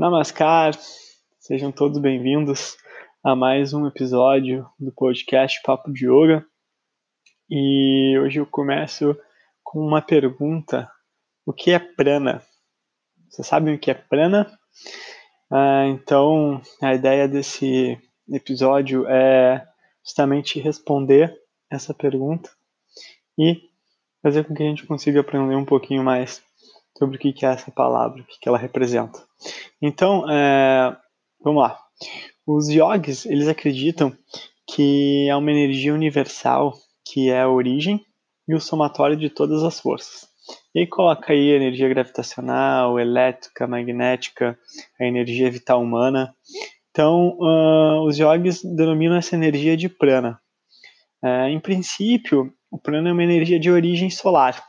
Namaskar, sejam todos bem-vindos a mais um episódio do podcast Papo de Yoga. E hoje eu começo com uma pergunta: o que é prana? Você sabe o que é prana? Ah, então, a ideia desse episódio é justamente responder essa pergunta e fazer com que a gente consiga aprender um pouquinho mais sobre o que é essa palavra, o que ela representa. Então, é, vamos lá. Os yogis, eles acreditam que é uma energia universal que é a origem e o somatório de todas as forças. E coloca aí a energia gravitacional, elétrica, magnética, a energia vital humana. Então, uh, os yogis denominam essa energia de prana. Uh, em princípio, o prana é uma energia de origem solar,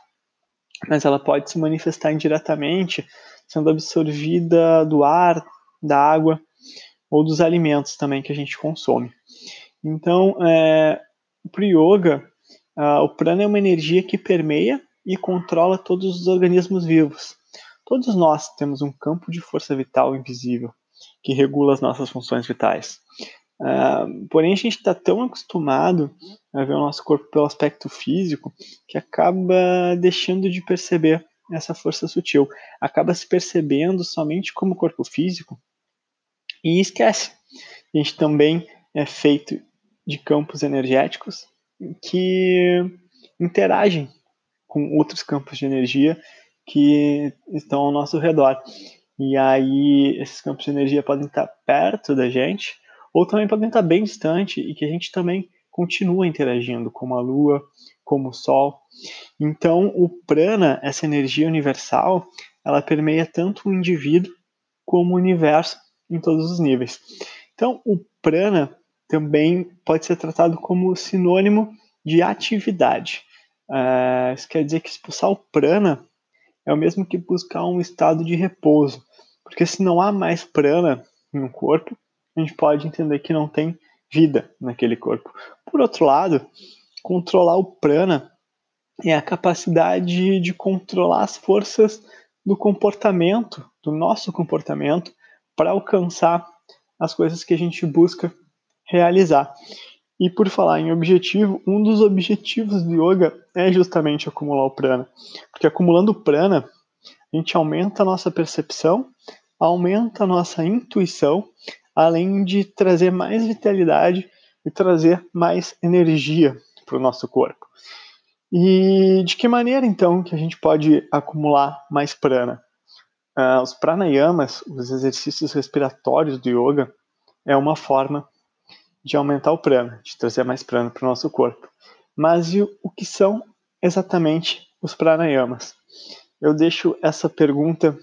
mas ela pode se manifestar indiretamente, sendo absorvida do ar, da água ou dos alimentos também que a gente consome. Então, é, para o yoga, o prana é uma energia que permeia e controla todos os organismos vivos. Todos nós temos um campo de força vital invisível que regula as nossas funções vitais. Uh, porém, a gente está tão acostumado a ver o nosso corpo pelo aspecto físico que acaba deixando de perceber essa força sutil. Acaba se percebendo somente como corpo físico e esquece. A gente também é feito de campos energéticos que interagem com outros campos de energia que estão ao nosso redor. E aí, esses campos de energia podem estar perto da gente, ou também podem estar bem distante e que a gente também continua interagindo, como a Lua, como o Sol. Então, o prana, essa energia universal, ela permeia tanto o indivíduo como o universo em todos os níveis. Então, o prana também pode ser tratado como sinônimo de atividade. Uh, isso quer dizer que expulsar o prana é o mesmo que buscar um estado de repouso, porque se não há mais prana no corpo, a gente pode entender que não tem vida naquele corpo. Por outro lado, controlar o prana é a capacidade de controlar as forças do comportamento, do nosso comportamento, para alcançar as coisas que a gente busca realizar. E por falar em objetivo, um dos objetivos do yoga é justamente acumular o prana. Porque acumulando prana, a gente aumenta a nossa percepção, aumenta a nossa intuição, além de trazer mais vitalidade e trazer mais energia para o nosso corpo. E de que maneira então que a gente pode acumular mais prana? Uh, os pranayamas, os exercícios respiratórios do yoga, é uma forma de aumentar o prana, de trazer mais prana para o nosso corpo. Mas e o que são exatamente os pranayamas? Eu deixo essa pergunta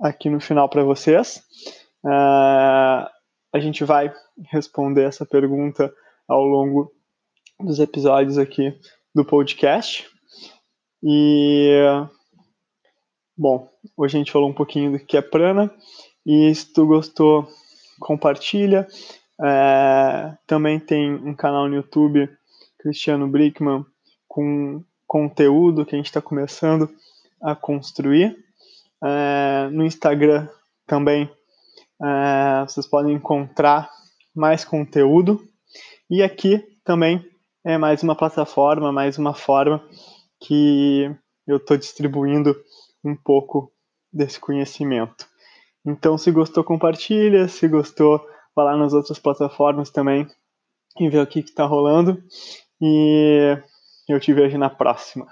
aqui no final para vocês. Uh, a gente vai responder essa pergunta ao longo dos episódios aqui do podcast. E, bom, hoje a gente falou um pouquinho do que é prana. E se tu gostou, compartilha. É, também tem um canal no YouTube, Cristiano Brickman, com conteúdo que a gente está começando a construir. É, no Instagram também é, vocês podem encontrar mais conteúdo. E aqui também é mais uma plataforma, mais uma forma que eu estou distribuindo um pouco desse conhecimento. Então, se gostou, compartilha. Se gostou, vá lá nas outras plataformas também e ver o que está rolando. E eu te vejo na próxima.